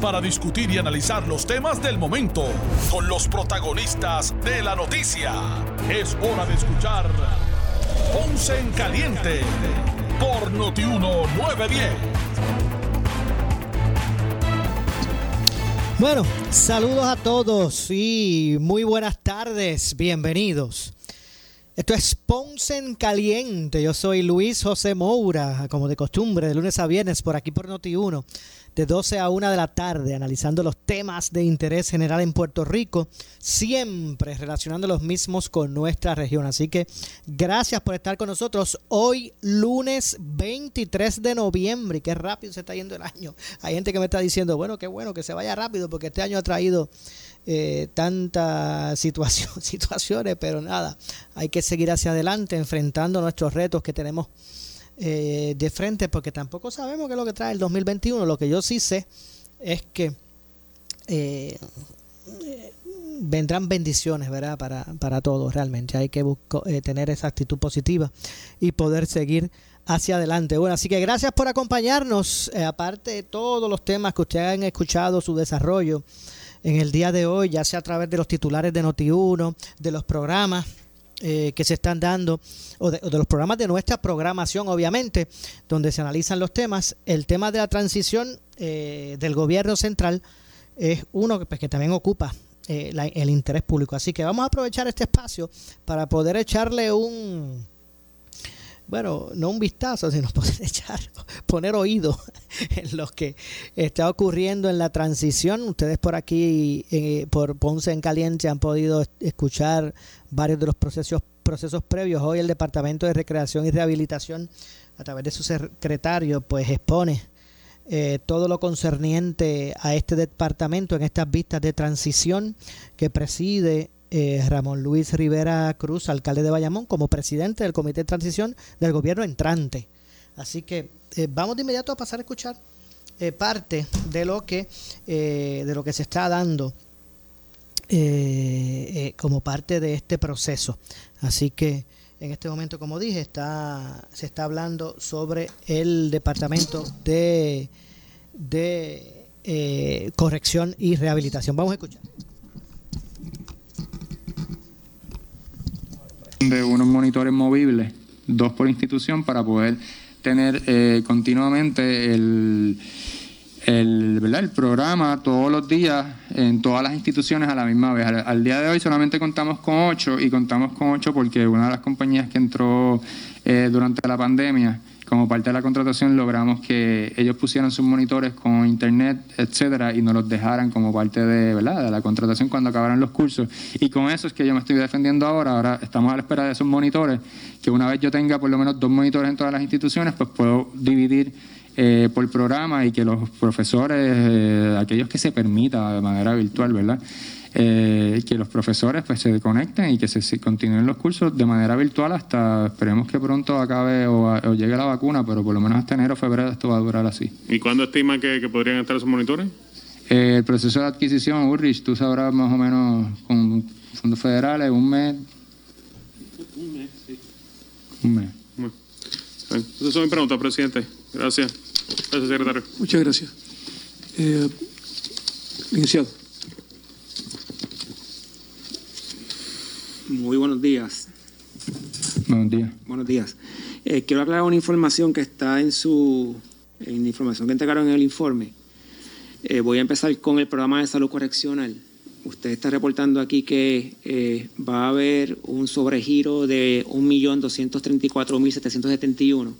para discutir y analizar los temas del momento con los protagonistas de la noticia. Es hora de escuchar Ponce en Caliente por Notiuno 910. Bueno, saludos a todos y muy buenas tardes, bienvenidos. Esto es Ponce en Caliente. Yo soy Luis José Moura, como de costumbre, de lunes a viernes por aquí por Noti1, de 12 a 1 de la tarde, analizando los temas de interés general en Puerto Rico, siempre relacionando los mismos con nuestra región. Así que gracias por estar con nosotros hoy, lunes 23 de noviembre. Y qué rápido se está yendo el año. Hay gente que me está diciendo, bueno, qué bueno que se vaya rápido, porque este año ha traído eh, tantas situación, situaciones, pero nada, hay que seguir hacia adelante enfrentando nuestros retos que tenemos eh, de frente, porque tampoco sabemos qué es lo que trae el 2021. Lo que yo sí sé es que eh, vendrán bendiciones, ¿verdad? Para, para todos realmente. Hay que tener esa actitud positiva y poder seguir hacia adelante. Bueno, así que gracias por acompañarnos, aparte de todos los temas que ustedes han escuchado, su desarrollo en el día de hoy, ya sea a través de los titulares de Noti1, de los programas eh, que se están dando, o de, los programas de nuestra programación, obviamente, donde se analizan los temas. El tema de la transición eh, del gobierno central es uno que, pues, que también ocupa eh, el interés público. Así que vamos a aprovechar este espacio para poder echarle un bueno, no un vistazo, sino poder echar, poner oído en lo que está ocurriendo en la transición. Ustedes por aquí, eh, por Ponce en Caliente, han podido escuchar varios de los procesos, procesos previos. Hoy el Departamento de Recreación y Rehabilitación, a través de su secretario, pues expone eh, todo lo concerniente a este departamento en estas vistas de transición que preside eh, Ramón Luis Rivera Cruz, alcalde de Bayamón, como presidente del Comité de Transición del gobierno entrante. Así que eh, vamos de inmediato a pasar a escuchar eh, parte de lo que de lo que se está dando como parte de este proceso. Así que en este momento, como dije, está se está hablando sobre el departamento de de corrección y rehabilitación. Vamos a escuchar. de unos monitores movibles, dos por institución, para poder tener eh, continuamente el, el, ¿verdad? el programa todos los días en todas las instituciones a la misma vez. Al, día de hoy solamente contamos con ocho y contamos con ocho porque una de las compañías que entró eh, durante la pandemia como parte de la contratación logramos que ellos pusieran sus monitores con internet, etcétera, y nos los dejaran como parte de, ¿verdad? de la contratación cuando acabaran los cursos. Y con eso es que yo me estoy defendiendo ahora. Ahora estamos a la espera de esos monitores, que una vez yo tenga por lo menos dos monitores en todas las instituciones, pues puedo dividir eh, por programa y que los profesores, eh, aquellos que se permita de manera virtual, ¿verdad? eh, que los profesores pues se conecten y que se, continúen los cursos de manera virtual hasta esperemos que pronto acabe o, llegue la vacuna, pero por lo menos hasta enero o febrero esto va a durar así. ¿Y cuándo estiman que, podrían estar esos monitores? Eh, el proceso de adquisición, Ulrich, tú sabrás más o menos con fondos federales, un mes. Un mes, sí. Un mes. Esas son mis preguntas, presidente. Gracias. Gracias, secretario. Muchas gracias. Eh, licenciado. Muy buenos días. Buenos días. Buenos días. Eh, quiero aclarar una información que está en su en la información que entregaron en el informe. Eh, voy a empezar con el programa de salud correccional. Usted está reportando aquí que eh, va a haber un sobregiro de 1.234.771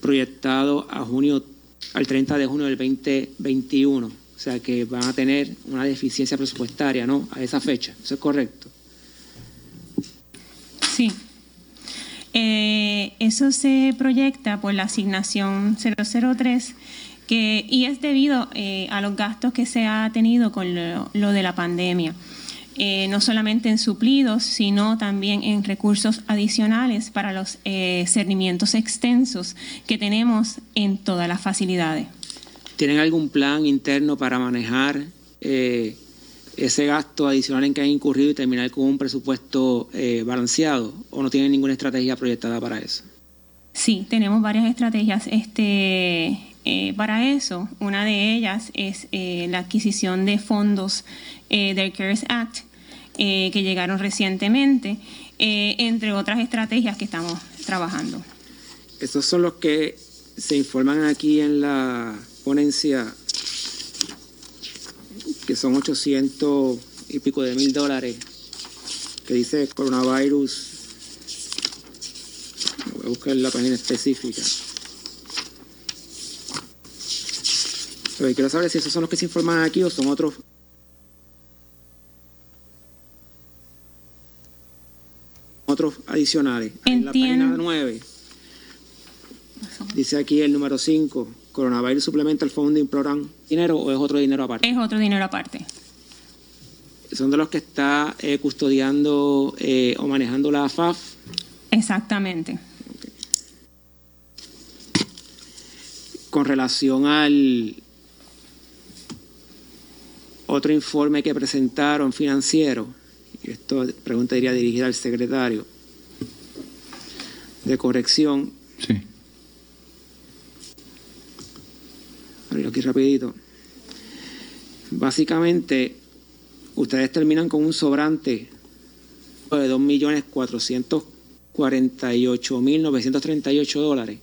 proyectado a junio, al 30 de junio del 2021. O sea que van a tener una deficiencia presupuestaria, ¿no? A esa fecha. ¿Eso es correcto? Sí. Eh, eso se proyecta por la asignación 003 que, y es debido eh, a los gastos que se ha tenido con lo, de la pandemia. Eh, no solamente en suplidos, sino también en recursos adicionales para los eh, cernimientos extensos que tenemos en todas las facilidades. ¿Tienen algún plan interno para manejar eh, ese gasto adicional en que han incurrido y terminar con un presupuesto eh, balanceado? ¿O no tienen ninguna estrategia proyectada para eso? Sí, tenemos varias estrategias este, eh, para eso. Una de ellas es eh, la adquisición de fondos eh, del CARES Act eh, que llegaron recientemente, eh, entre otras estrategias que estamos trabajando. Estos son los que se informan aquí en la ponencia, que son 800 y pico de mil dólares, que dice coronavirus. Voy a buscar la página específica. Pero quiero saber si esos son los que se informan aquí o son otros. Adicionales. En la página Entiendo. 9. Dice aquí el número 5, Coronavirus Supplemental Funding Program. ¿Dinero o es otro dinero aparte? Es otro dinero aparte. Son de los que está eh, custodiando eh, o manejando la AFAF. Exactamente. Con relación al otro informe que presentaron financiero, y esto pregunta iría dirigida al secretario de corrección, Sí. abrirlo aquí rapidito. Básicamente, ustedes terminan con un sobrante de 2.448.938 dólares.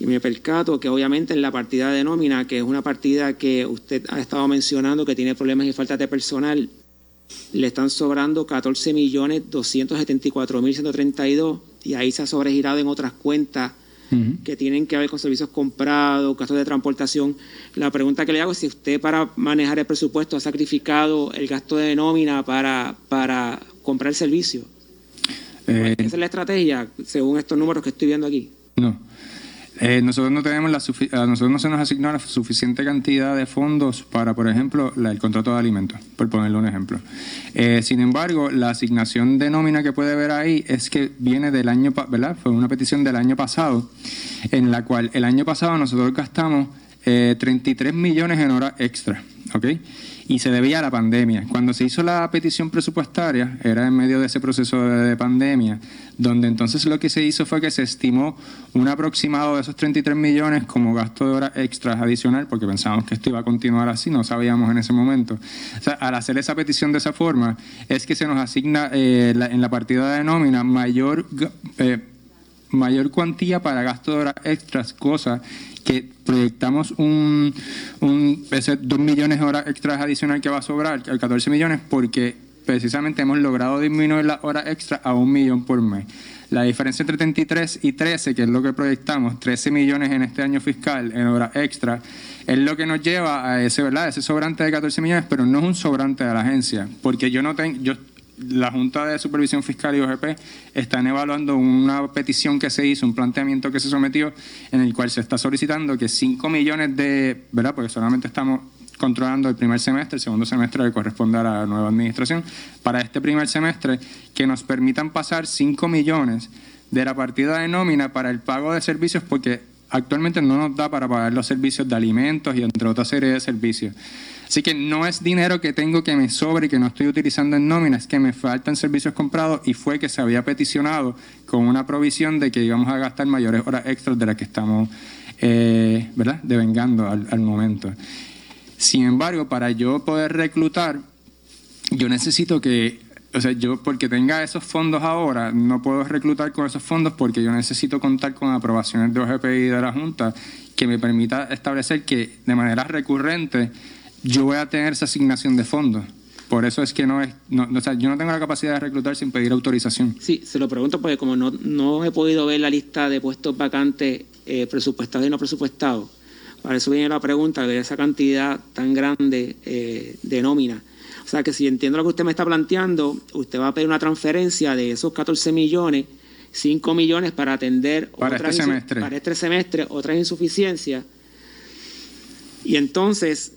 Y me percato que obviamente en la partida de nómina, que es una partida que usted ha estado mencionando que tiene problemas y falta de personal, le están sobrando 14.274.132 y ahí se ha sobregirado en otras cuentas que tienen que ver con servicios comprados, gastos de transportación. La pregunta que le hago es si usted para manejar el presupuesto ha sacrificado el gasto de nómina para, para comprar el servicio. Eh, Esa es la estrategia, según estos números que estoy viendo aquí. No. Eh, nosotros no tenemos la a nosotros no se nos asignó la suficiente cantidad de fondos para, por ejemplo, la- el contrato de alimentos, por ponerle un ejemplo. Eh, sin embargo, la asignación de nómina que puede ver ahí es que viene del año, ¿verdad? Fue una petición del año pasado, en la cual el año pasado nosotros gastamos eh, 33 millones en horas extra, ¿ok? Y se debía a la pandemia. Cuando se hizo la petición presupuestaria, era en medio de ese proceso de, de pandemia, donde entonces lo que se hizo fue que se estimó un aproximado de esos 33 millones como gasto de horas extras adicional, porque pensábamos que esto iba a continuar así, no sabíamos en ese momento. O sea, al hacer esa petición de esa forma, es que se nos asigna eh, en la partida de nómina mayor... eh, mayor cuantía para gasto de horas extras, cosa que proyectamos un, un ese 2 millones de horas extras adicional que va a sobrar, al 14 millones, porque precisamente hemos logrado disminuir las horas extras a un millón por mes. La diferencia entre 33 y 13, que es lo que proyectamos, 13 millones en este año fiscal en horas extras, es lo que nos lleva a ese, ¿verdad? ese sobrante de 14 millones, pero no es un sobrante de la agencia, porque yo no tengo, yo la Junta de Supervisión Fiscal y OGP están evaluando una petición que se hizo, un planteamiento que se sometió, en el cual se está solicitando que 5 millones de, ¿verdad? Porque solamente estamos controlando el primer semestre, el segundo semestre le corresponde a la nueva administración, para este primer semestre, que nos permitan pasar 5 millones de la partida de nómina para el pago de servicios, porque actualmente no nos da para pagar los servicios de alimentos y entre otras series de servicios. Así que no es dinero que tengo que me sobre y que no estoy utilizando en nómina, es que me faltan servicios comprados y fue que se había peticionado con una provisión de que íbamos a gastar mayores horas extras de las que estamos, eh, ¿verdad?, devengando al, al momento. Sin embargo, para yo poder reclutar, yo necesito que, o sea, yo porque tenga esos fondos ahora, no puedo reclutar con esos fondos porque yo necesito contar con aprobaciones de OGP y de la Junta que me permita establecer que de manera recurrente yo voy a tener esa asignación de fondos. Por eso es que no es, no, o sea, yo no tengo la capacidad de reclutar sin pedir autorización. Sí, se lo pregunto porque como no, no he podido ver la lista de puestos vacantes eh, presupuestados y no presupuestados, para eso viene la pregunta de esa cantidad tan grande eh, de nómina. O sea que si entiendo lo que usted me está planteando, usted va a pedir una transferencia de esos 14 millones, 5 millones para atender Para este insu- semestre. para este semestre otras insuficiencias. Y entonces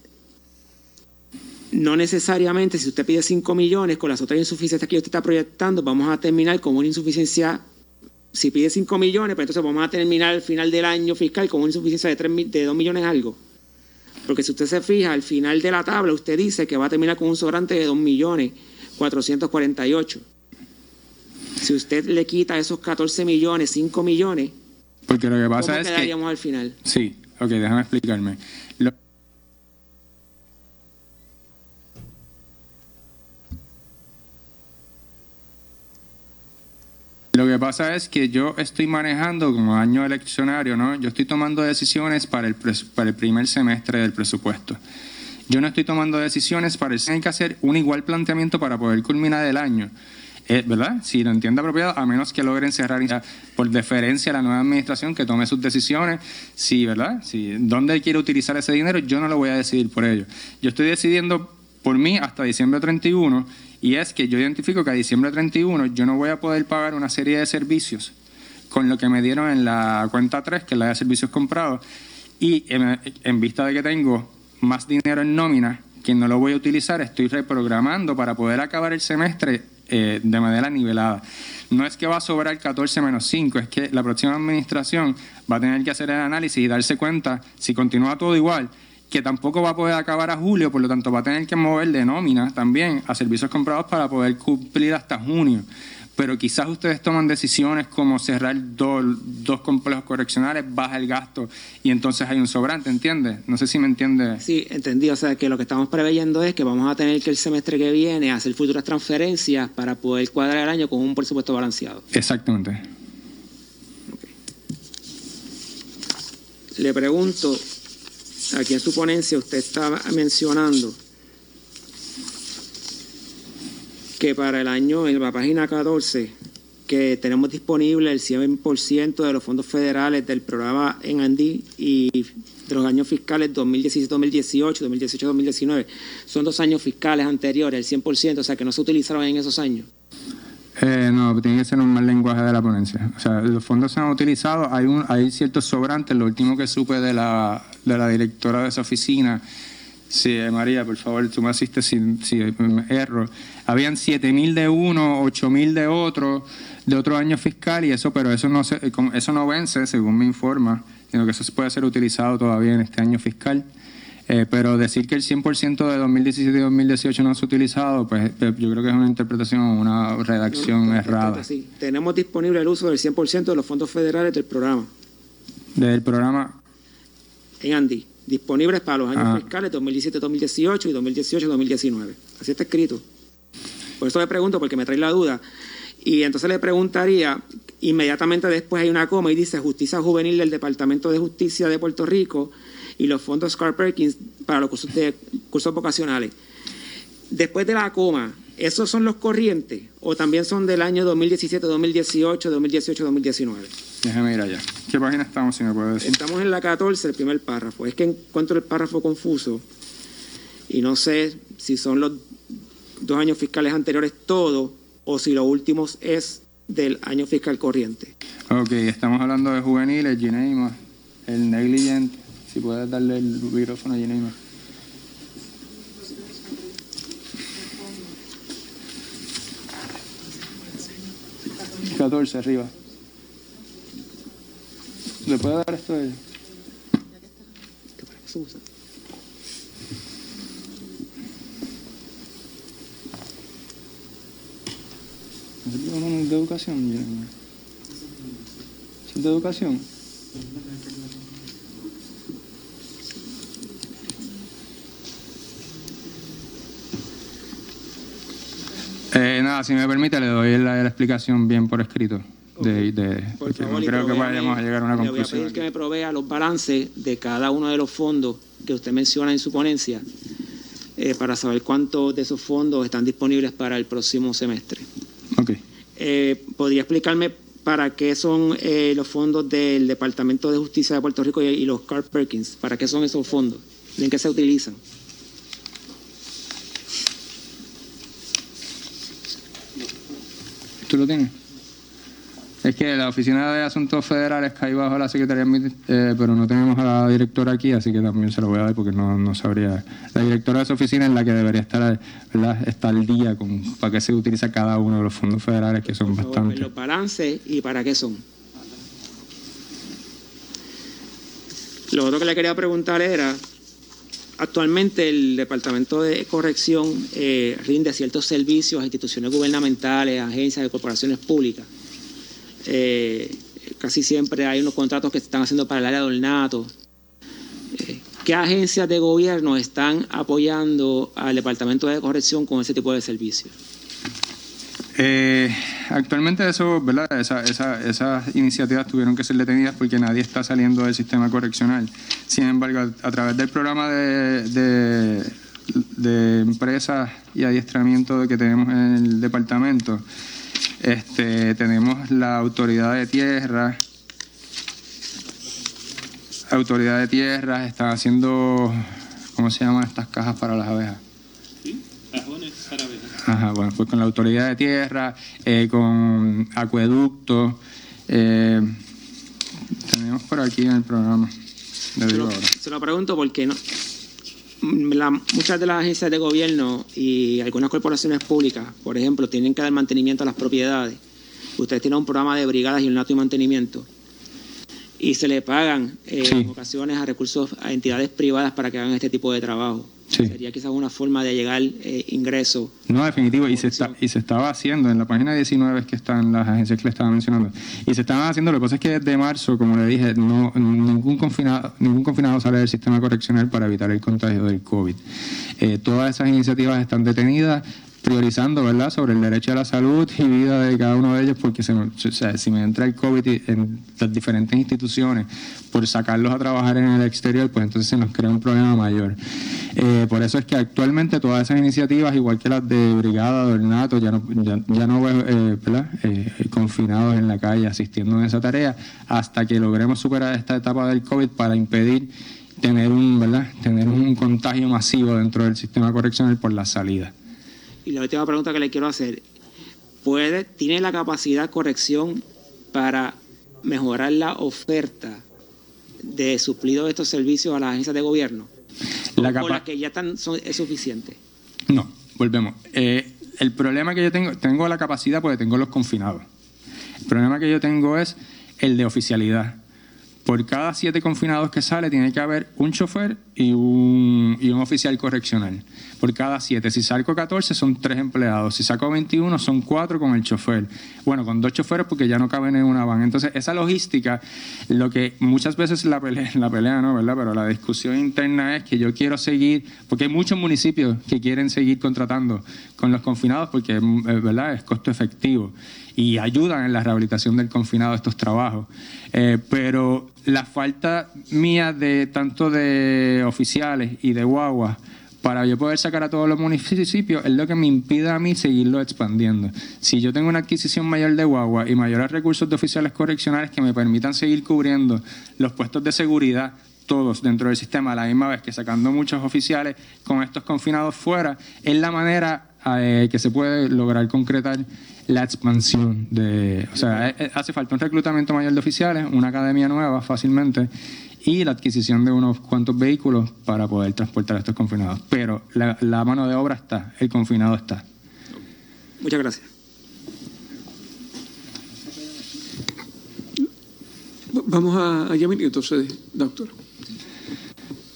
no necesariamente si usted pide 5 millones con las otras insuficiencias que usted está proyectando, vamos a terminar con una insuficiencia, si pide 5 millones, pues entonces vamos a terminar al final del año fiscal con una insuficiencia de, 3, de 2 millones algo. Porque si usted se fija, al final de la tabla usted dice que va a terminar con un sobrante de 2 millones 448. Si usted le quita esos 14 millones, 5 millones, Porque lo que pasa ¿cómo es que... al final? Sí, ok, déjame explicarme. Lo- Lo que pasa es que yo estoy manejando como año eleccionario, ¿no? Yo estoy tomando decisiones para el, para el primer semestre del presupuesto. Yo no estoy tomando decisiones para el... Hay que hacer un igual planteamiento para poder culminar el año. Eh, ¿Verdad? Si lo entiende apropiado, a menos que logren cerrar por deferencia a la nueva administración que tome sus decisiones. Si, ¿verdad? Si dónde quiere utilizar ese dinero, yo no lo voy a decidir por ello. Yo estoy decidiendo por mí hasta diciembre 31 y es que yo identifico que a diciembre 31 yo no voy a poder pagar una serie de servicios con lo que me dieron en la cuenta 3, que es la de servicios comprados, y en, vista de que tengo más dinero en nómina que no lo voy a utilizar, estoy reprogramando para poder acabar el semestre eh, de manera nivelada. No es que va a sobrar 14 menos 5, es que la próxima administración va a tener que hacer el análisis y darse cuenta, si continúa todo igual, que tampoco va a poder acabar a julio, por lo tanto va a tener que mover de nómina también a servicios comprados para poder cumplir hasta junio. Pero quizás ustedes toman decisiones como cerrar dos, dos complejos correccionales, baja el gasto y entonces hay un sobrante, ¿entiendes? No sé si me entiende. Sí, entendí. O sea, que lo que estamos preveyendo es que vamos a tener que el semestre que viene hacer futuras transferencias para poder cuadrar el año con un presupuesto balanceado. Exactamente. Le pregunto, aquí en su ponencia usted estaba mencionando que para el año, en la página 14, que tenemos disponible el 100% de los fondos federales del programa en Andí y de los años fiscales 2017-2018, 2018-2019. Son dos años fiscales anteriores, el 100%, o sea que no se utilizaron en esos años. Eh, no, tiene que ser un mal lenguaje de la ponencia. O sea, los fondos se han utilizado, hay, un, hay ciertos sobrantes. Lo último que supe de la, de la directora de esa oficina, sí, eh, María, por favor, tú me asistes si, si me erro. Habían 7 mil de uno, 8 mil de otro, de otro año fiscal y eso, pero eso no, se, como eso no vence, según me informa, sino que eso puede ser utilizado todavía en este año fiscal. Eh, pero decir que el 100% de 2017 y 2018 no se ha utilizado, pues eh, yo creo que es una interpretación, una redacción No, errada. Sí, tenemos disponible el uso del 100% de los fondos federales del programa Del programa, en Andy, disponibles para los años Ah. fiscales 2017-2018 y 2018-2019. Así está escrito. Por eso le pregunto, porque me trae la duda. Y entonces le preguntaría, inmediatamente después hay una coma y dice Justicia Juvenil del Departamento de Justicia de Puerto Rico y los fondos Carl Perkins para los cursos, de, cursos vocacionales. Después de la coma, ¿esos son los corrientes o también son del año 2017, 2018, 2018, 2019? déjame ir allá. ¿Qué página estamos, si me puede decir? Estamos en la 14, el primer párrafo. Es que encuentro el párrafo confuso y no sé si son los dos años fiscales anteriores todo o si los últimos es del año fiscal corriente. Ok, estamos hablando de juveniles, Gineima, el negligent. Si puedes darle el micrófono a Gineima. Catorce arriba. ¿Le puede dar esto a ella? ¿Es de educación, Gineima? ¿Es de educación? Eh, nada, si me permite, le doy la, la explicación bien por escrito. De, de- Por porque favor, no y creo que vayamos a llegar a una Le voy a conclusión. pedir que me provea los balances de cada uno de los fondos que usted menciona en su ponencia eh, para saber cuántos de esos fondos están disponibles para el próximo semestre. Ok. Eh, ¿Podría explicarme para qué son eh, los fondos del Departamento de Justicia de Puerto Rico y, y los Carl Perkins? ¿Para qué son esos fondos? ¿En qué se utilizan? ¿Tú lo tienes? Es que la Oficina de Asuntos Federales cae bajo la Secretaría, eh, pero no tenemos a la directora aquí, así que también se lo voy a dar porque no, no sabría. La directora de esa oficina es la que debería estar, al día con para qué se utiliza cada uno de los fondos federales, que son bastantes. Los balances y para qué son. Lo otro que le quería preguntar era, actualmente el Departamento de Corrección eh, rinde ciertos servicios a instituciones gubernamentales, agencias y corporaciones públicas. Eh, casi siempre hay unos contratos que se están haciendo para el área de ornato. Eh, ¿Qué agencias de gobierno están apoyando al Departamento de Corrección con ese tipo de servicios? Eh, actualmente eso, ¿verdad? esas iniciativas tuvieron que ser detenidas porque nadie está saliendo del sistema correccional. Sin embargo, a, través del programa de, empresas y adiestramiento que tenemos en el departamento, este, tenemos la autoridad de tierra. Autoridad de tierras están haciendo, ¿cómo se llaman estas cajas para las abejas? Sí, cajones para abejas. Ajá, bueno, pues con la autoridad de tierra, eh, con acueductos. Eh, tenemos por aquí en el programa. Se lo, pregunto porque no, muchas de las agencias de gobierno y algunas corporaciones públicas, por ejemplo, tienen que dar mantenimiento a las propiedades. Ustedes tienen un programa de brigadas y un y mantenimiento y se le pagan eh, en ocasiones a recursos a entidades privadas para que hagan este tipo de trabajo. Sería quizás una forma de llegar eh, ingreso. No, definitivo, y se, está, y se estaba haciendo en la página 19 que están las agencias que le estaba mencionando. Y se estaban haciendo, lo que pasa es que desde marzo, como le dije, no, ningún, confinado, ningún confinado sale del sistema correccional para evitar el contagio del COVID. Eh, todas esas iniciativas están detenidas priorizando, ¿verdad?, sobre el derecho a la salud y vida de cada uno de ellos, porque se si me entra el COVID en las diferentes instituciones por sacarlos a trabajar en el exterior, pues entonces se nos crea un problema mayor. Eh, por eso es que actualmente todas esas iniciativas, igual que las de Brigada, del NATO, ya no, ya, no veo, eh, ¿verdad?, eh, confinados en la calle asistiendo en esa tarea, hasta que logremos superar esta etapa del COVID para impedir tener un, ¿verdad? tener un contagio masivo dentro del sistema correccional por la salida. Y la última pregunta que le quiero hacer, ¿puede, ¿tiene la capacidad corrección para mejorar la oferta de suplido de estos servicios a las agencias de gobierno? La ¿O la que ya están, es suficiente? No, volvemos. Eh, el problema que yo tengo, tengo la capacidad porque tengo los confinados. El problema que yo tengo es el de oficialidad por cada siete confinados que sale tiene que haber un chofer y un, y un oficial correccional. Por cada siete. Si saco 14 son tres empleados. Si saco 21 son cuatro con el chofer. Bueno, con dos choferes porque ya no caben en una van. Entonces, esa logística, lo que muchas veces la pelea, la pelea no, ¿verdad? Pero la discusión interna es que yo quiero seguir, porque hay muchos municipios que quieren seguir contratando con los confinados porque, ¿verdad? Es costo efectivo y ayudan en la rehabilitación del confinado estos trabajos. Eh, pero la falta mía de tanto de oficiales y de guaguas para yo poder sacar a todos los municipios es lo que me impide a mí seguirlo expandiendo. Si yo tengo una adquisición mayor de guagua y mayores recursos de oficiales correccionales que me permitan seguir cubriendo los puestos de seguridad todos dentro del sistema a la misma vez que sacando muchos oficiales con estos confinados fuera, es la manera eh, que se puede lograr concretar la expansión de, o sea, eh, eh, hace falta un reclutamiento mayor de oficiales, una academia nueva fácilmente y la adquisición de unos cuantos vehículos para poder transportar a estos confinados. Pero la, mano de obra está, el confinado está. Muchas gracias. Vamos a, a entonces, doctor.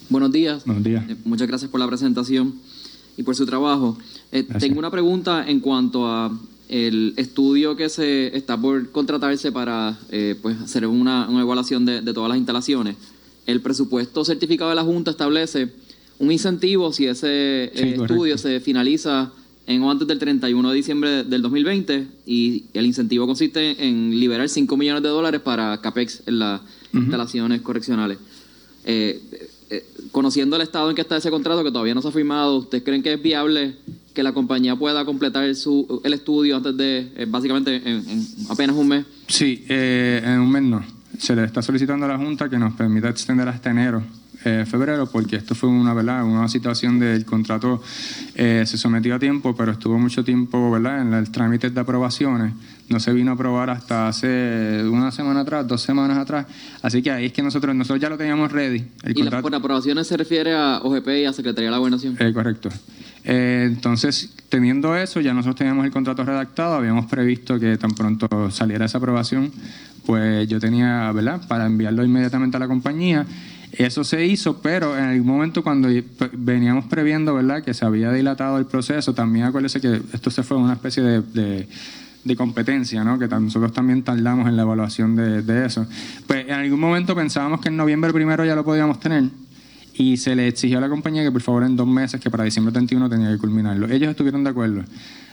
Buenos días. Buenos días. Eh, muchas gracias por la presentación y por su trabajo. tengo una pregunta en cuanto a el estudio que se está por contratarse para eh, pues hacer una, evaluación de, todas las instalaciones, el presupuesto certificado de la Junta establece un incentivo si ese eh, estudio se finaliza en o antes del 31 de diciembre del 2020 y el incentivo consiste en liberar 5 millones de dólares para CAPEX en las instalaciones correccionales. Eh, conociendo el estado en que está ese contrato, que todavía no se ha firmado, ¿ustedes creen que es viable que la compañía pueda completar su, el estudio antes de, eh, básicamente, en, apenas un mes? Sí, eh, en un mes no. Se le está solicitando a la Junta que nos permita extender hasta enero eh, febrero, porque esto fue una, ¿verdad? una situación del contrato, eh, se sometió a tiempo, pero estuvo mucho tiempo ¿verdad? en el trámite de aprobaciones. No se vino a aprobar hasta hace una semana atrás, dos semanas atrás. Así que ahí es que nosotros, nosotros ya lo teníamos ready. ¿Y por aprobaciones se refiere a OGP y a Secretaría de la Gobernación? Eh, correcto. Eh, entonces, teniendo eso, ya nosotros teníamos el contrato redactado, habíamos previsto que tan pronto saliera esa aprobación, pues yo tenía, ¿verdad?, para enviarlo inmediatamente a la compañía. Eso se hizo, pero en algún momento cuando veníamos previendo, ¿verdad?, que se había dilatado el proceso, también acuérdese que esto se fue una especie de, de competencia, ¿no? que nosotros también tardamos en la evaluación de, de, eso. Pues en algún momento pensábamos que en noviembre primero ya lo podíamos tener y se le exigió a la compañía que por favor en dos meses, que para diciembre 31 tenía que culminarlo. Ellos estuvieron de acuerdo.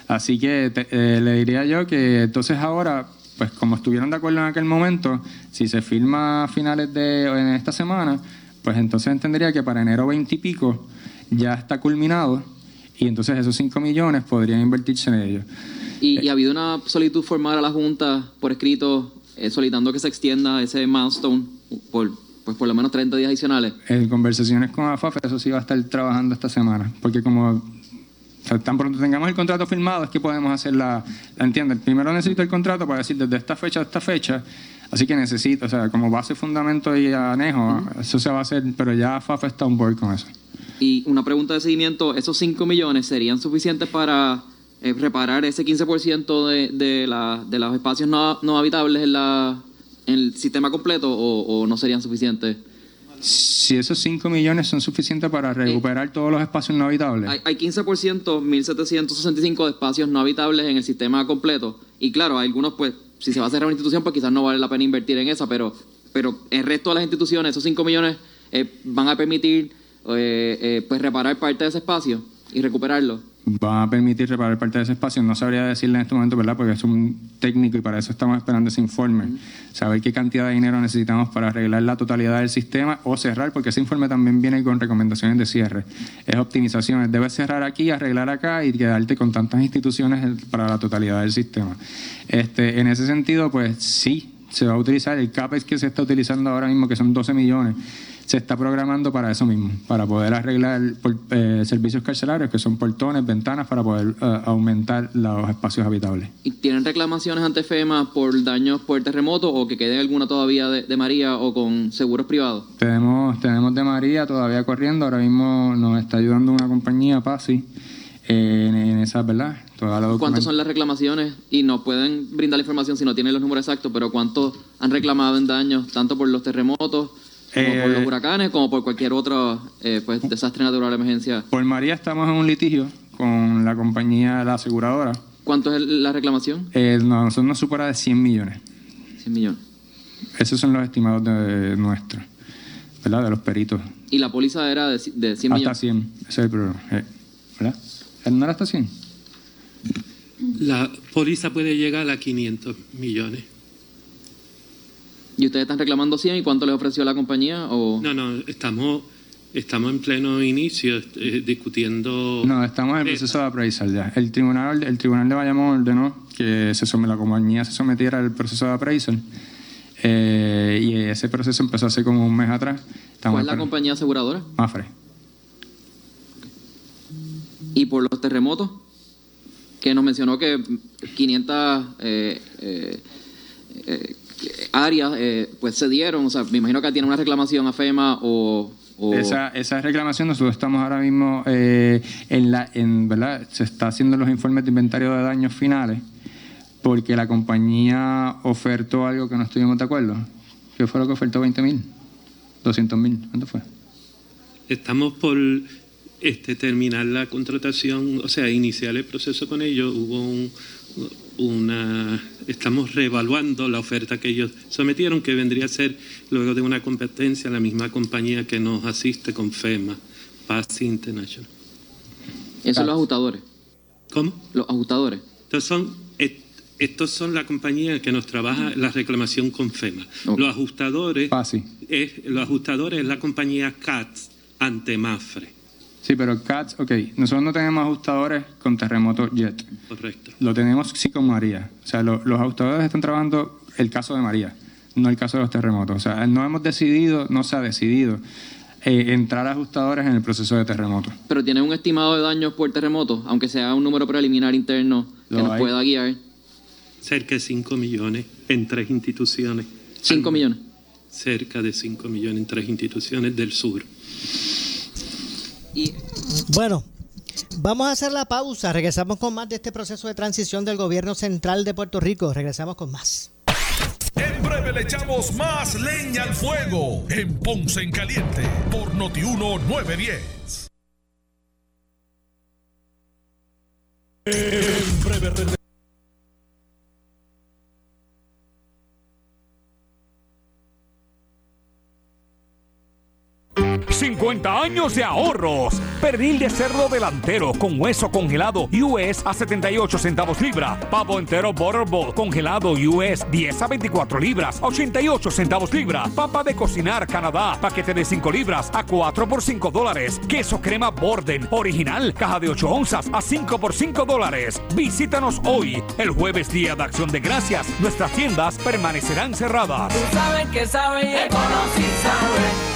Así que eh, le diría yo que entonces ahora, pues como estuvieron de acuerdo en aquel momento, si se firma a finales de en esta semana, pues entonces entendería que para enero 20 y pico ya está culminado y entonces esos 5 millones podrían invertirse en ellos. ¿Y, y ha habido una solicitud formal a la Junta por escrito eh, solicitando que se extienda ese milestone por pues por lo menos 30 días adicionales. En conversaciones con AFAF, eso sí va a estar trabajando esta semana, porque como tan pronto tengamos el contrato firmado es que podemos hacer la, la Primero necesito el contrato para decir desde esta fecha a esta fecha, así que necesito, o sea, como base, fundamento y anejo, eso se va a hacer, pero ya AFAF está on board con eso. Y una pregunta de seguimiento, ¿esos 5 millones serían suficientes para eh, reparar ese 15% de, de, la, de los espacios no, no habitables en la el sistema completo o, no serían suficientes? Si esos 5 millones son suficientes para recuperar todos los espacios no habitables. Hay, hay 15%, 1.765 de espacios no habitables en el sistema completo. Y claro, hay algunos, pues, si se va a cerrar una institución, pues quizás no vale la pena invertir en esa, pero, pero el resto de las instituciones, esos 5 millones eh, van a permitir eh, eh, pues reparar parte de ese espacio y recuperarlo va a permitir reparar parte de ese espacio. No sabría decirle en este momento, ¿verdad? Porque es un técnico y para eso estamos esperando ese informe. Saber qué cantidad de dinero necesitamos para arreglar la totalidad del sistema o cerrar, porque ese informe también viene con recomendaciones de cierre. Es optimizaciones. Debes cerrar aquí, arreglar acá y quedarte con tantas instituciones para la totalidad del sistema. Este, en ese sentido, pues sí, se va a utilizar el CAPEX que se está utilizando ahora mismo, que son 12 millones se está programando para eso mismo, para poder arreglar eh, servicios carcelarios, que son portones, ventanas, para poder eh, aumentar los espacios habitables. ¿Y tienen reclamaciones ante FEMA por daños por terremoto o que quede alguna todavía de, María o con seguros privados? Tenemos, tenemos de María todavía corriendo, ahora mismo nos está ayudando una compañía, PASI, en, en esa, ¿verdad? ¿Cuántas son las reclamaciones? Y no pueden brindar la información si no tienen los números exactos, pero ¿cuántos han reclamado en daños, tanto por los terremotos como por los eh, huracanes, como por cualquier otro eh, pues, desastre natural de emergencia. Por María estamos en un litigio con la compañía, la aseguradora. ¿Cuánto es la reclamación? Eh, no, nosotros nos supera de 100 millones. 100 millones. Esos son los estimados de nuestros, ¿verdad? De los peritos. ¿Y la póliza era de, de 100 millones? Hasta 100, ese es el problema. Eh, ¿Verdad? ¿No era hasta 100? La póliza puede llegar a 500 millones. ¿Y ustedes están reclamando 100 y cuánto les ofreció la compañía? O... No, no, estamos, estamos en pleno inicio eh, discutiendo... No, estamos en el proceso de appraisal ya. El tribunal, el tribunal de Bayamón ordenó que se la compañía se sometiera al proceso de appraisal eh, y ese proceso empezó hace como un mes atrás. ¿Cuál es la compañía aseguradora? Mafre. ¿Y por los terremotos? Que nos mencionó que 500... Eh, áreas eh, pues se dieron, o sea, me imagino que tiene una reclamación a FEMA o... Esa, esa reclamación nosotros estamos ahora mismo eh, en la, en, ¿verdad? Se está haciendo los informes de inventario de daños finales porque la compañía ofertó algo que no estuvimos de acuerdo. ¿Qué fue lo que ofertó? ¿20 mil? ¿200 mil? ¿Cuánto fue? Estamos por este, terminar la contratación, o sea, iniciar el proceso con ellos. Hubo un, una estamos reevaluando la oferta que ellos sometieron, que vendría a ser luego de una competencia la misma compañía que nos asiste con FEMA, Paz International. ¿Esos son los ajustadores? ¿Cómo? Los ajustadores. Estos son, estos son la compañía que nos trabaja la reclamación con FEMA. Los ajustadores, es, los ajustadores es la compañía CATS ante Mafre. Sí, pero CATS, ok, nosotros no tenemos ajustadores con terremoto JET. Correcto. Lo tenemos sí con María. O sea, los ajustadores están trabajando el caso de María, no el caso de los terremotos. O sea, no hemos decidido, no se ha decidido eh, entrar ajustadores en el proceso de terremoto. Pero tiene un estimado de daños por terremoto, aunque sea un número preliminar interno que nos pueda guiar. Cerca de 5 millones en tres instituciones. ¿5 millones? Cerca de 5 millones en tres instituciones del sur. Y... Bueno, Vamos a hacer la pausa. Regresamos con más de este proceso de transición del gobierno central de Puerto Rico. Regresamos con más. En breve le echamos más leña al fuego en Ponce en Caliente por Notiuno 910. En breve 50 años de ahorros. Pernil de cerdo delantero con hueso congelado US a 78 centavos libra. Pavo entero Butterball congelado US 10 a 24 libras, 88 centavos libra. Papa de cocinar Canadá, paquete de 5 libras a 4 por 5 dólares. Queso crema Borden, original, caja de 8 onzas a 5 por 5 dólares. Visítanos hoy, el jueves día de acción de gracias. Nuestras tiendas permanecerán cerradas. sabes que sabe y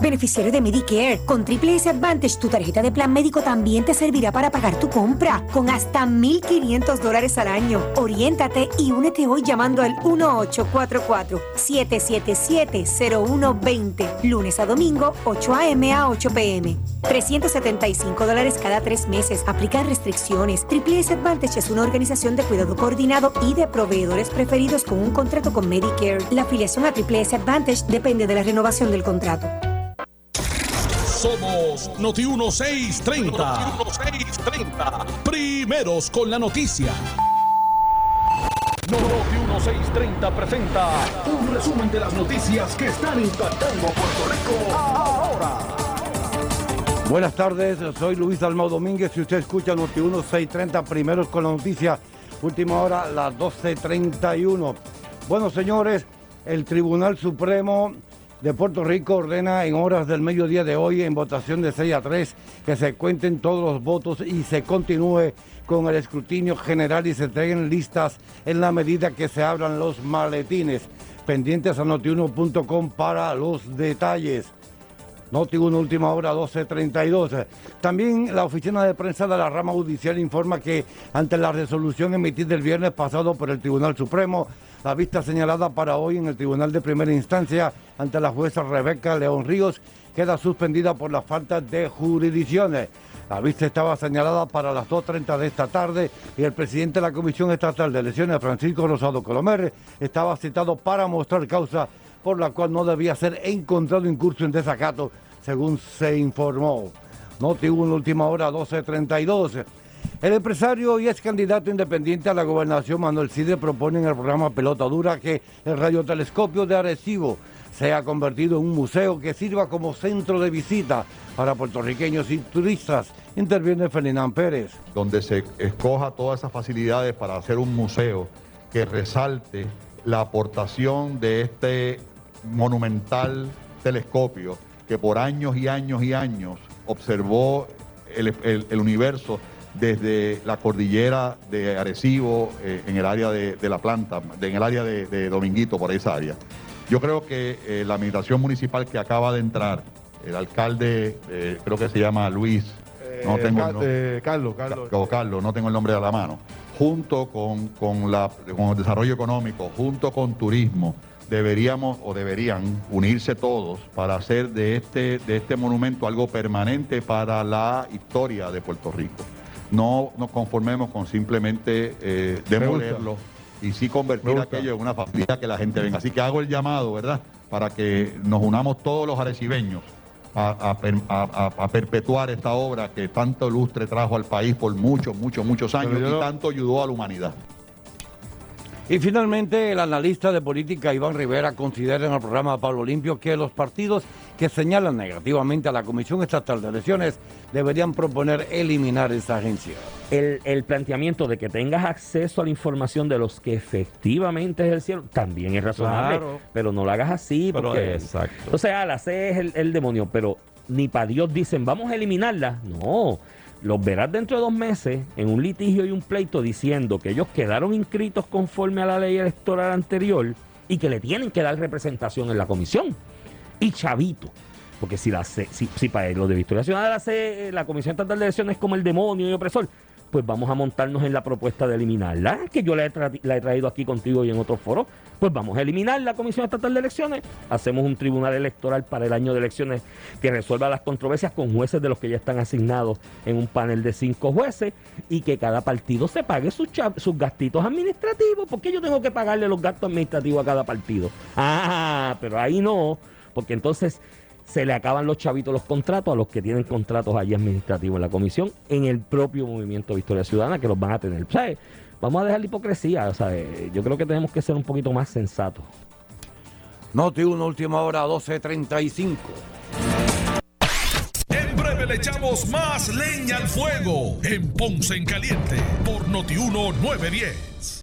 Beneficiario de Medicare, con Triple S Advantage, tu tarjeta de plan médico también te servirá para pagar tu compra con hasta 1.500 dólares al año. Oriéntate y únete hoy llamando al 1844-777-0120, lunes a domingo, 8 a.m. a 8 p.m. 375 dólares cada tres meses. Aplican restricciones. Triple S Advantage es una organización de cuidado coordinado y de proveedores preferidos con un contrato con Medicare. La afiliación a Triple S Advantage depende de la renovación del contrato. Somos Noti 1630. Noti 1630. Primeros con la noticia. Noti 1630 presenta un resumen de las noticias que están impactando Puerto Rico ahora. Buenas tardes, soy Luis Dalmau Domínguez y usted escucha Noti 1630 Primeros con la noticia. Última hora, las 12.31. Bueno, señores, el Tribunal Supremo de Puerto Rico ordena en horas del mediodía de hoy, en votación de 6 a 3, que se cuenten todos los votos y se continúe con el escrutinio general y se entreguen listas en la medida que se abran los maletines. Pendientes a notiuno.com para los detalles. Noti1 Última Hora 12.32. También la oficina de prensa de la rama judicial informa que ante la resolución emitida el viernes pasado por el Tribunal Supremo, la vista señalada para hoy en el Tribunal de Primera Instancia ante la jueza Rebeca León Ríos queda suspendida por la falta de jurisdicciones. La vista estaba señalada para las 2.30 de esta tarde y el presidente de la Comisión Estatal de Elecciones, Francisco Rosado Colomer, estaba citado para mostrar causa por la cual no debía ser encontrado incurso en desacato, según se informó. Noti 1, última hora, 12.32. El empresario y ex candidato independiente a la gobernación Manuel Sidre propone en el programa Pelota Dura que el radiotelescopio de Arecibo sea convertido en un museo que sirva como centro de visita para puertorriqueños y turistas. Interviene Ferdinand Pérez. Donde se escoja todas esas facilidades para hacer un museo que resalte la aportación de este monumental telescopio que por años y años y años observó el, universo desde la cordillera de Arecibo, eh, en el área de, la planta, en el área de, Dominguito, por esa área. Yo creo que eh, la administración municipal que acaba de entrar, el alcalde, eh, creo que se llama Luis, no tengo Carlos, Carlos. Carlos, no tengo el nombre de la mano, junto con, con, la, con el desarrollo económico, junto con turismo, deberíamos o deberían unirse todos para hacer de este, de este monumento algo permanente para la historia de Puerto Rico no nos conformemos con simplemente eh, demolerlo y sí convertir aquello en una facilidad que la gente venga. Así que hago el llamado, ¿verdad? Para que nos unamos todos los arecibeños a, perpetuar esta obra que tanto lustre trajo al país por muchos, muchos, muchos años y tanto ayudó a la humanidad. Y finalmente, el analista de política Iván Rivera considera en el programa Pablo Limpio que los partidos que señalan negativamente a la Comisión Estatal de Elecciones deberían proponer eliminar esa agencia. El, planteamiento de que tengas acceso a la información de los que efectivamente ejercieron también es razonable, pero no lo hagas así porque... exacto. O sea, la C es el, el demonio, pero ni para Dios dicen vamos a eliminarla. No los verás dentro de dos meses en un litigio y un pleito diciendo que ellos quedaron inscritos conforme a la ley electoral anterior y que le tienen que dar representación en la comisión. Y chavito. Porque si, la si, si para los de Victoria Ciudadana la, la Comisión Estatal de Elecciones es como el demonio y opresor, pues vamos a montarnos en la propuesta de eliminarla, que yo la he, traído aquí contigo y en otros foros, pues vamos a eliminar la Comisión Estatal de Elecciones, hacemos un tribunal electoral para el año de elecciones que resuelva las controversias con jueces de los que ya están asignados en un panel de cinco jueces y que cada partido se pague sus, sus gastitos administrativos, porque yo tengo que pagarle los gastos administrativos a cada partido. Ah, pero ahí no, porque entonces se le acaban los chavitos los contratos a los que tienen contratos allí administrativos en la comisión, en el propio movimiento Victoria Ciudadana, que los van a tener. Vamos a dejar la hipocresía. O sea, yo creo que tenemos que ser un poquito más sensatos. Noti una última hora, 12.35. En breve le echamos más leña al fuego en Ponce en Caliente por Noti 1 910.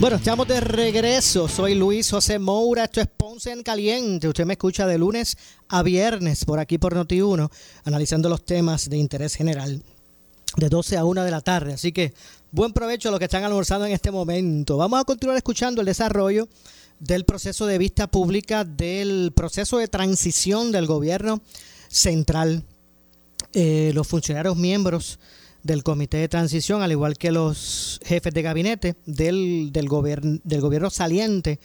Bueno, estamos de regreso. Soy Luis José Moura. Esto es Ponce en Caliente. Usted me escucha de lunes a viernes por aquí por Noti1, analizando los temas de interés general de 12 a 1 de la tarde. Así que buen provecho a los que están almorzando en este momento. Vamos a continuar escuchando el desarrollo del proceso de vista pública, del proceso de transición del gobierno central. Eh, los funcionarios miembros del Comité de Transición, al igual que los jefes de gabinete del, del, gobierno, del gobierno saliente,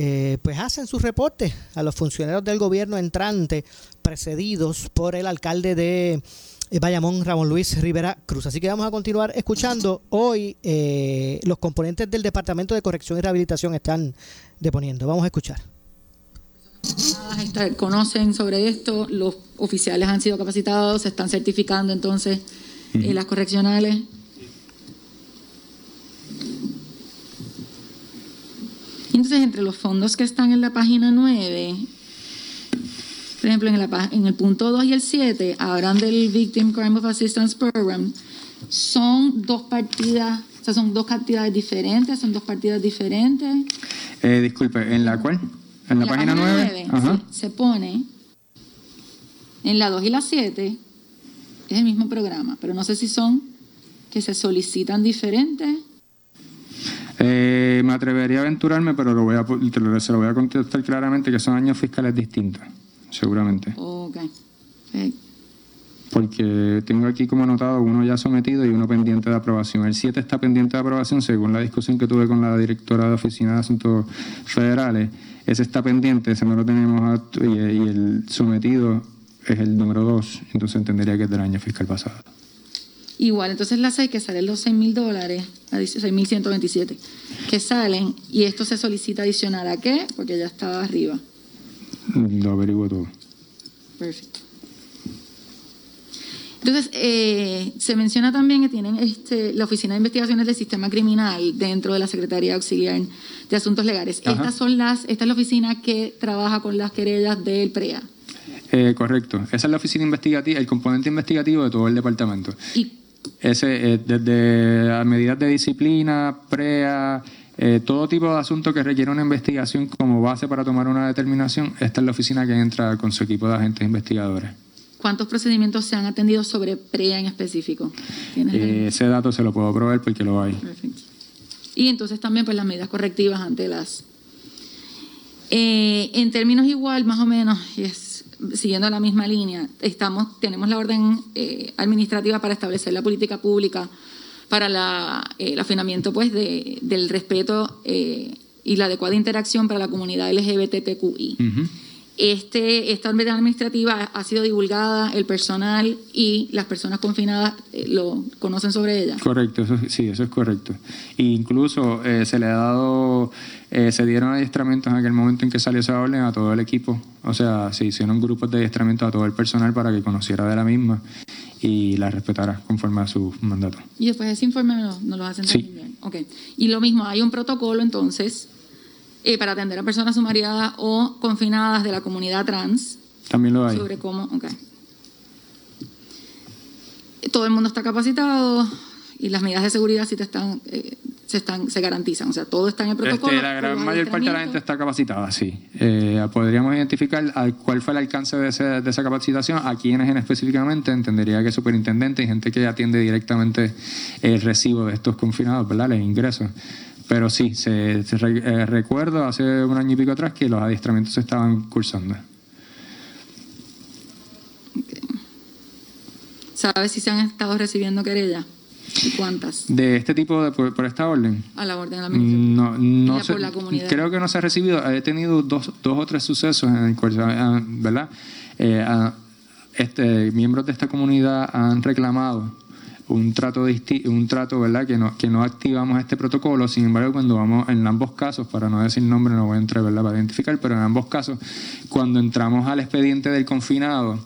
eh, pues hacen sus reportes a los funcionarios del gobierno entrante, precedidos por el alcalde de eh, Bayamón, Ramón Luis Rivera Cruz. Así que vamos a continuar escuchando. Hoy eh, los componentes del Departamento de Corrección y Rehabilitación están deponiendo. Vamos a escuchar. Conocen sobre esto, los oficiales han sido capacitados, se están certificando entonces y las correccionales. Entonces, entre los fondos que están en la página 9, por ejemplo, en, la, en el punto 2 y el 7, hablan del Victim Crime of Assistance Program. Son dos partidas, o sea, son dos cantidades diferentes, son dos partidas diferentes. Eh, disculpe, ¿en la cuál? ¿En la, página, 9? se pone en la 2 y la 7 es el mismo programa, pero no sé si son que se solicitan diferentes. Eh, me atrevería a aventurarme, pero lo voy a, se lo voy a contestar claramente que son años fiscales distintos, seguramente. Ok. Porque tengo aquí como anotado uno ya sometido y uno pendiente de aprobación. El 7 está pendiente de aprobación según la discusión que tuve con la directora de Oficina de Asuntos Federales. Ese está pendiente, ese no lo tenemos y el sometido es el número 2, entonces entendería que es del año fiscal pasado. Igual, entonces las 6 que salen los 6 mil dólares, 6.127, que salen, y esto se solicita adicional a qué, porque ya estaba arriba. Lo averiguo todo. Perfecto. Entonces, eh, se menciona también que tienen este, la Oficina de Investigaciones del Sistema Criminal dentro de la Secretaría Auxiliar de Asuntos Legales. Estas son las, esta es la oficina que trabaja con las querellas del PREA. Eh, correcto. Esa es la oficina investigativa, el componente investigativo de todo el departamento. ¿Y? Ese, eh, desde medidas de disciplina, PREA, eh, todo tipo de asunto que requiere una investigación como base para tomar una determinación, esta es la oficina que entra con su equipo de agentes investigadores. ¿Cuántos procedimientos se han atendido sobre PREA en específico? ese dato se lo puedo proveer porque lo hay. Perfecto. Y entonces también pues las medidas correctivas ante las... en términos igual, más o menos, es siguiendo la misma línea, estamos, tenemos la orden eh, administrativa para establecer la política pública para la, eh, el afinamiento pues, de, del respeto eh, y la adecuada interacción para la comunidad LGBTQI. Este, esta orden administrativa ha sido divulgada, el personal y las personas confinadas lo conocen sobre ella. Correcto, sí, eso es correcto. E incluso se le ha dado eh, se dieron adiestramientos en aquel momento en que salió esa orden a todo el equipo. O sea, se hicieron grupos de adiestramiento a todo el personal para que conociera de la misma y la respetara conforme a su mandato. Y después ese informe no, lo hacen también bien. Okay. Y lo mismo, hay un protocolo entonces eh, para atender a personas sumariadas o confinadas de la comunidad trans. También lo hay. Sobre cómo, okay. Todo el mundo está capacitado y las medidas de seguridad sí te están eh, se, están, se garantizan. O sea, todo está en el este, protocolo. la gran mayor parte de la gente está capacitada, sí. Eh, podríamos identificar cuál fue el alcance de, esa capacitación, a quiénes en específicamente, entendería que superintendente y gente que atiende directamente el recibo de estos confinados, ¿verdad? Los ingresos. Pero sí, se, eh, recuerdo hace un año y pico atrás que los adiestramientos se estaban cursando. ¿Sabes si se han estado recibiendo querellas? ¿Y cuántas? De este tipo, de, por, esta orden. A la orden de la No, no sé, creo que no se ha recibido. He tenido dos, dos o tres sucesos en el cual, ¿verdad? Eh, este, miembros de esta comunidad han reclamado un trato un trato verdad que no que no activamos este protocolo sin embargo cuando vamos en ambos casos para no decir nombre no voy a entrar verdad para identificar pero en ambos casos cuando entramos al expediente del confinado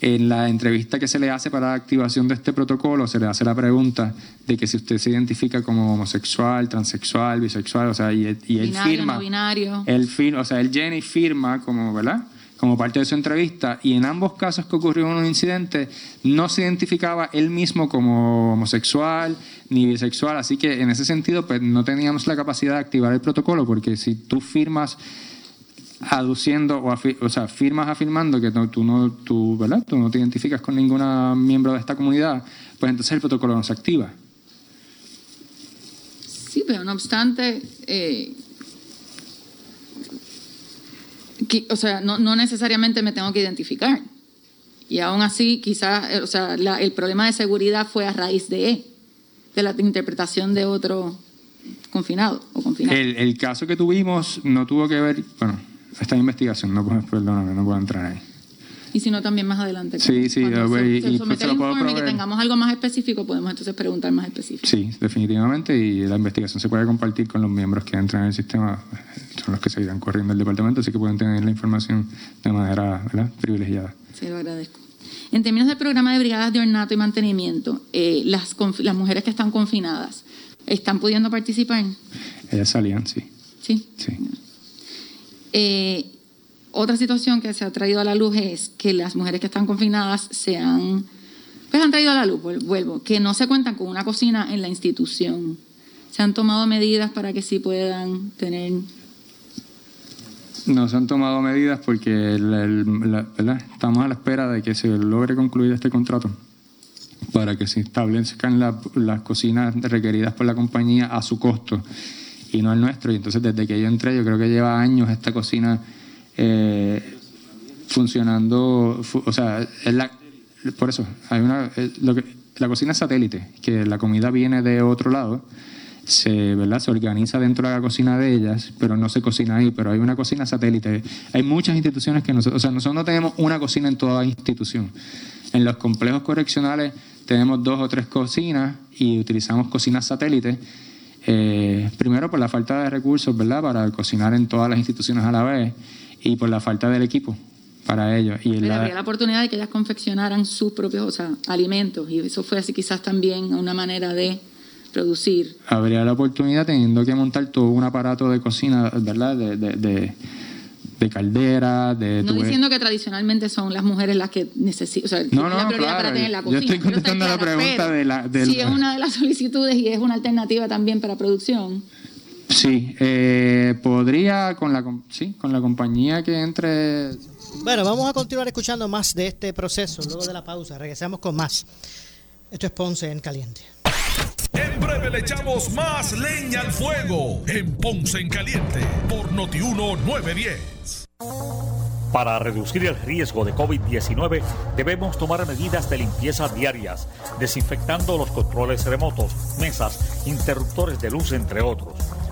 en la entrevista que se le hace para la activación de este protocolo, se le hace la pregunta de que si usted se identifica como homosexual, transexual, bisexual, o sea, y, él binario, firma. No binario. Él firma, o sea, él llena y firma como, ¿verdad? Como parte de su entrevista y en ambos casos que ocurrió un incidente no se identificaba él mismo como homosexual ni bisexual, así que en ese sentido pues no teníamos la capacidad de activar el protocolo porque si tú firmas aduciendo o, o sea, firmas afirmando que tú no tú, ¿verdad? tú no te identificas con ningún miembro de esta comunidad, pues entonces el protocolo no se activa. Sí, pero no obstante, eh, o sea, no, no, necesariamente me tengo que identificar. Y aún así, quizás, eh, o sea, el problema de seguridad fue a raíz de, de la interpretación de otro confinado o confinado. El, el caso que tuvimos no tuvo que ver, bueno, esta investigación, no perdóname, no puedo entrar ahí y si no también más adelante. Sí, sí, cuando se, y, pues, el informe y que tengamos algo más específico, podemos entonces preguntar más específico. Sí, definitivamente, y la investigación se puede compartir con los miembros que entran en el sistema, son los que se irán corriendo el departamento, así que pueden tener la información de manera privilegiada. Sí, lo agradezco. En términos del programa de brigadas de ornato y mantenimiento, eh, las, las mujeres que están confinadas, ¿están pudiendo participar? Ellas salían, sí. Sí. Sí. Eh, otra situación que se ha traído a la luz es que las mujeres que están confinadas se han, pues han traído a la luz, vuelvo, que no se cuentan con una cocina en la institución. ¿Se han tomado medidas para que sí puedan tener no se han tomado medidas porque estamos a la espera de que se logre concluir este contrato para que se establezcan las cocinas requeridas por la compañía a su costo y no al nuestro. Y entonces desde que yo entré, yo creo que lleva años esta cocina eh, funcionando, o sea, es la, por eso, hay una, lo que, la cocina satélite, que la comida viene de otro lado, se, ¿verdad? se organiza dentro de la cocina de ellas, pero no se cocina ahí, pero hay una cocina satélite. Hay muchas instituciones que nosotros, o sea, nosotros no tenemos una cocina en toda institución. En los complejos correccionales tenemos dos o tres cocinas y utilizamos cocinas satélites. Eh, primero por la falta de recursos, ¿verdad? Para cocinar en todas las instituciones a la vez y por la falta del equipo para ellos. Y la... habría la oportunidad de que ellas confeccionaran sus propios o sea, alimentos y eso fue así quizás también una manera de producir. Habría la oportunidad teniendo que montar todo un aparato de cocina, ¿verdad? De, de, de, caldera, de... No diciendo que tradicionalmente son las mujeres las que necesitan, o sea, no, no, la prioridad para tener la cocina. Yo estoy contestando la pregunta de la... Si es una de las solicitudes y es una alternativa también para producción Sí, eh, podría con la, sí, con la compañía que entre. Bueno, vamos a continuar escuchando más de este proceso luego de la pausa. Regresamos con más. Esto es Ponce en Caliente. En breve le echamos más leña al fuego en Ponce en Caliente por Notiuno 910. Para reducir el riesgo de COVID-19 debemos tomar medidas de limpieza diarias, desinfectando los controles remotos, mesas, interruptores de luz, entre otros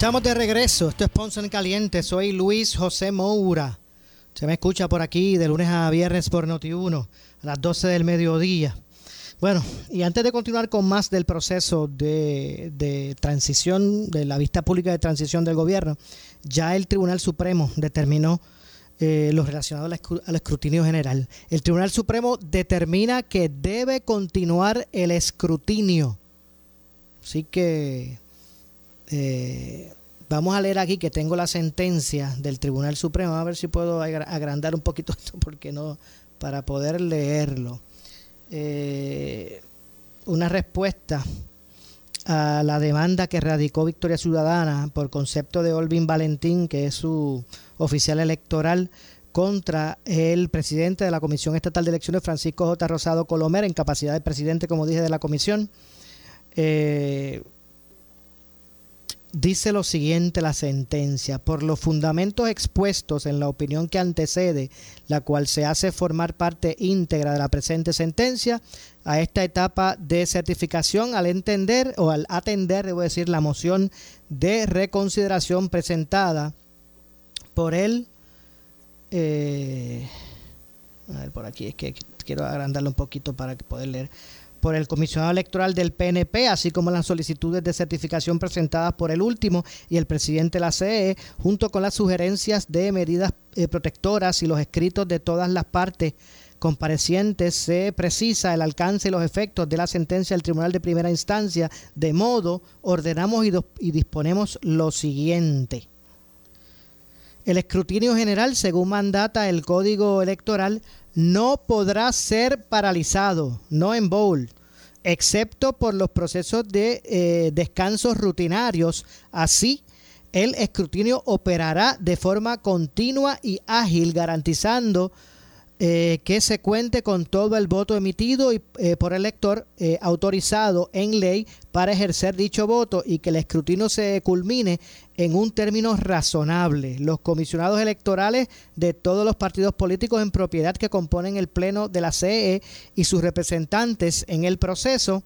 Estamos de regreso. Esto es Ponce en Caliente. Soy Luis José Moura. Se me escucha por aquí de lunes a viernes por Noti1 a las 12 del mediodía. Bueno, y antes de continuar con más del proceso de, transición, de la vista pública de transición del gobierno, ya el Tribunal Supremo determinó eh, lo relacionado al, al escrutinio general. El Tribunal Supremo determina que debe continuar el escrutinio. Así que eh, vamos a leer aquí que tengo la sentencia del Tribunal Supremo. A ver si puedo agrandar un poquito esto porque no para poder leerlo. Eh, una respuesta a la demanda que radicó Victoria Ciudadana por concepto de Olvin Valentín, que es su oficial electoral, contra el presidente de la Comisión Estatal de Elecciones, Francisco J. Rosado Colomer, en capacidad de presidente, como dije, de la comisión. Eh, dice lo siguiente la sentencia, por los fundamentos expuestos en la opinión que antecede, la cual se hace formar parte íntegra de la presente sentencia, a esta etapa de certificación al entender o al atender, debo decir, la moción de reconsideración presentada por él. Eh, a ver, por aquí es que quiero agrandarlo un poquito para poder leer por el comisionado electoral del PNP, así como las solicitudes de certificación presentadas por el último y el presidente de la CE, junto con las sugerencias de medidas eh, protectoras y los escritos de todas las partes comparecientes, se precisa el alcance y los efectos de la sentencia del Tribunal de Primera Instancia, de modo ordenamos y, y disponemos lo siguiente. El escrutinio general, según mandata el Código Electoral, no podrá ser paralizado, no en bowl, excepto por los procesos de eh, descansos rutinarios. Así, el escrutinio operará de forma continua y ágil, garantizando eh, que se cuente con todo el voto emitido y, eh, por el elector eh, autorizado en ley para ejercer dicho voto y que el escrutinio se culmine en un término razonable. Los comisionados electorales de todos los partidos políticos en propiedad que componen el Pleno de la CE y sus representantes en el proceso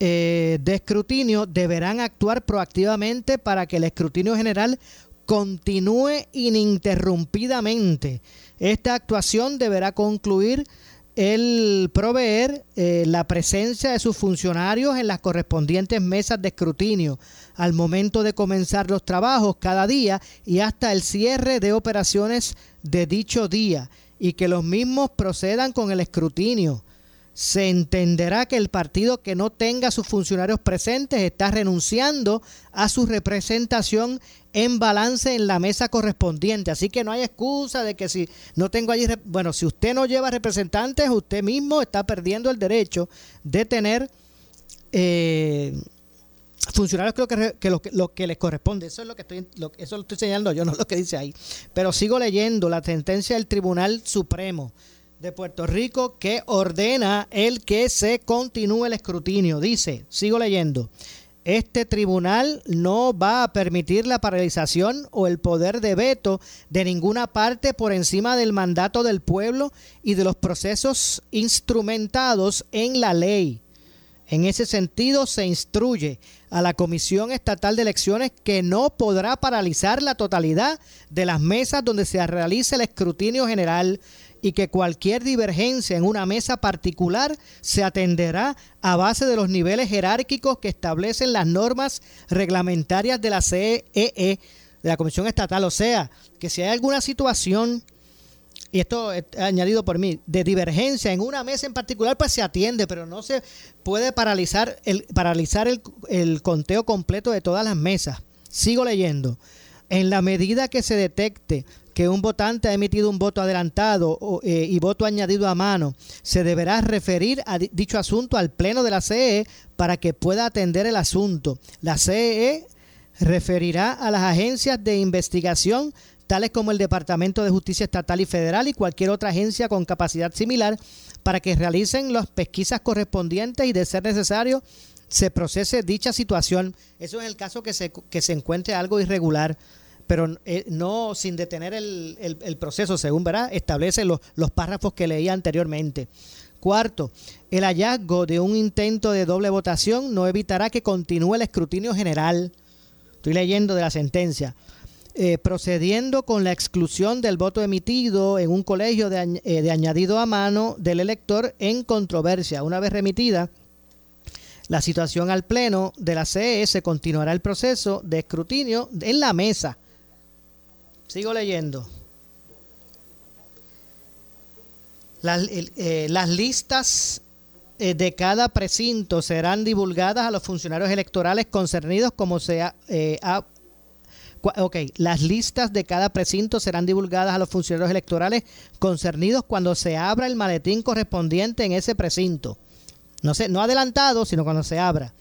de escrutinio deberán actuar proactivamente para que el escrutinio general continúe ininterrumpidamente. Esta actuación deberá concluir el proveer eh, la presencia de sus funcionarios en las correspondientes mesas de escrutinio al momento de comenzar los trabajos cada día y hasta el cierre de operaciones de dicho día y que los mismos procedan con el escrutinio se entenderá que el partido que no tenga sus funcionarios presentes está renunciando a su representación en balance en la mesa correspondiente. Así que no hay excusa de que si no tengo allí, bueno, si usted no lleva representantes, usted mismo está perdiendo el derecho de tener eh, funcionarios creo que, lo, lo, que les corresponde. Eso es lo que estoy, eso lo estoy señalando yo, no lo que dice ahí. Pero sigo leyendo la sentencia del Tribunal Supremo de Puerto Rico que ordena el que se continúe el escrutinio. Dice, sigo leyendo, este tribunal no va a permitir la paralización o el poder de veto de ninguna parte por encima del mandato del pueblo y de los procesos instrumentados en la ley. En ese sentido, se instruye a la Comisión Estatal de Elecciones que no podrá paralizar la totalidad de las mesas donde se realice el escrutinio general y que cualquier divergencia en una mesa particular se atenderá a base de los niveles jerárquicos que establecen las normas reglamentarias de la CEE, e, de la Comisión Estatal. O sea, que si hay alguna situación, y esto es añadido por mí, de divergencia en una mesa en particular, pues se atiende, pero no se puede paralizar el, paralizar el, el conteo completo de todas las mesas. Sigo leyendo. En la medida que se detecte que un votante ha emitido un voto adelantado eh, y voto añadido a mano, se deberá referir a dicho asunto al Pleno de la CEE para que pueda atender el asunto. La CEE referirá a las agencias de investigación tales como el Departamento de Justicia Estatal y Federal y cualquier otra agencia con capacidad similar para que realicen las pesquisas correspondientes y de ser necesario se procese dicha situación. Eso es el caso que se, que se encuentre algo irregular pero eh, no sin detener el, el, proceso, según verá, establece los, los párrafos que leía anteriormente. Cuarto, el hallazgo de un intento de doble votación no evitará que continúe el escrutinio general. Estoy leyendo de la sentencia. Eh, procediendo con la exclusión del voto emitido en un colegio de, eh, de, añadido a mano del elector en controversia. Una vez remitida la situación al Pleno de la CE, se continuará el proceso de escrutinio en la mesa Sigo leyendo. Las, eh, listas eh, de cada precinto serán divulgadas a los funcionarios electorales concernidos como sea... Eh, ok, las listas de cada precinto serán divulgadas a los funcionarios electorales concernidos cuando se abra el maletín correspondiente en ese precinto. No, sé, no adelantado, sino cuando se abra.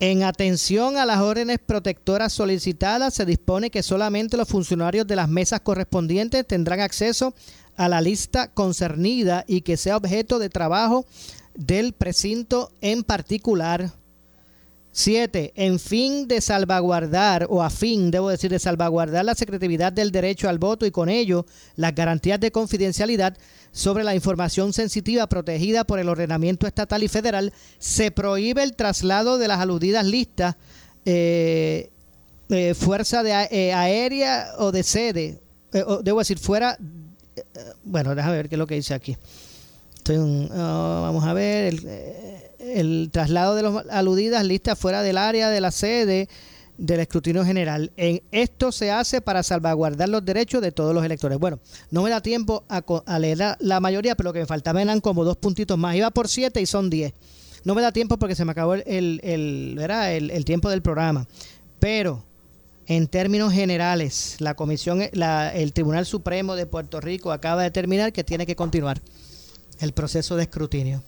En atención a las órdenes protectoras solicitadas, se dispone que solamente los funcionarios de las mesas correspondientes tendrán acceso a la lista concernida y que sea objeto de trabajo del precinto en particular. 7. En fin de salvaguardar, o a fin, debo decir, de salvaguardar la secretividad del derecho al voto y con ello las garantías de confidencialidad sobre la información sensitiva protegida por el ordenamiento estatal y federal, se prohíbe el traslado de las aludidas listas eh, eh, fuerza de, eh, aérea o de sede, debo decir, fuera, bueno, déjame ver qué es lo que dice aquí. Oh, vamos a ver, el, el traslado de las aludidas listas fuera del área de la sede del escrutinio general. En esto se hace para salvaguardar los derechos de todos los electores. Bueno, no me da tiempo a, leer la, mayoría, pero lo que me faltaba eran como dos puntitos más. Iba por siete y son diez. No me da tiempo porque se me acabó el, el, el, tiempo del programa. Pero en términos generales, la comisión, la, el Tribunal Supremo de Puerto Rico acaba de determinar que tiene que continuar el proceso de escrutinio.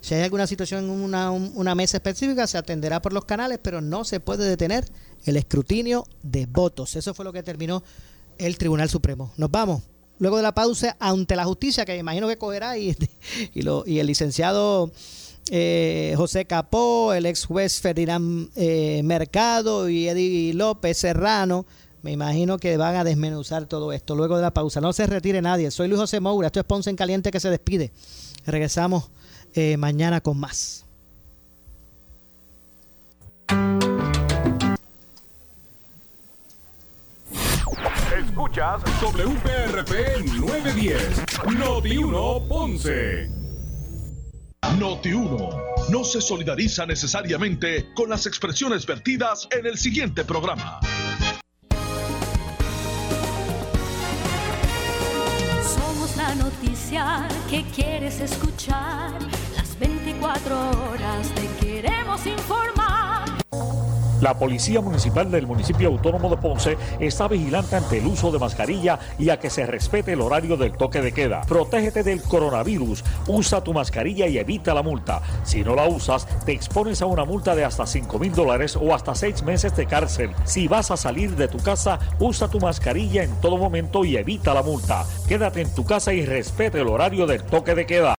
Si hay alguna situación en una, mesa específica, se atenderá por los canales, pero no se puede detener el escrutinio de votos. Eso fue lo que terminó el Tribunal Supremo. Nos vamos. Luego de la pausa, ante la justicia, que imagino que cogerá, y, y el licenciado eh, José Capó, el ex juez Ferdinand eh, Mercado y Eddie López Serrano, me imagino que van a desmenuzar todo esto luego de la pausa. No se retire nadie. Soy Luis José Moura. Esto es Ponce en Caliente que se despide. Regresamos eh, mañana con más. Escuchas WPRP 910, Noti 1 Ponce. Noti 1 no se solidariza necesariamente con las expresiones vertidas en el siguiente programa. Somos la noticia que quieres escuchar. Las 24 horas te queremos informar. La Policía Municipal del Municipio Autónomo de Ponce está vigilante ante el uso de mascarilla y a que se respete el horario del toque de queda. Protégete del coronavirus, usa tu mascarilla y evita la multa. Si no la usas, te expones a una multa de hasta 5 mil dólares o hasta 6 meses de cárcel. Si vas a salir de tu casa, usa tu mascarilla en todo momento y evita la multa. Quédate en tu casa y respete el horario del toque de queda.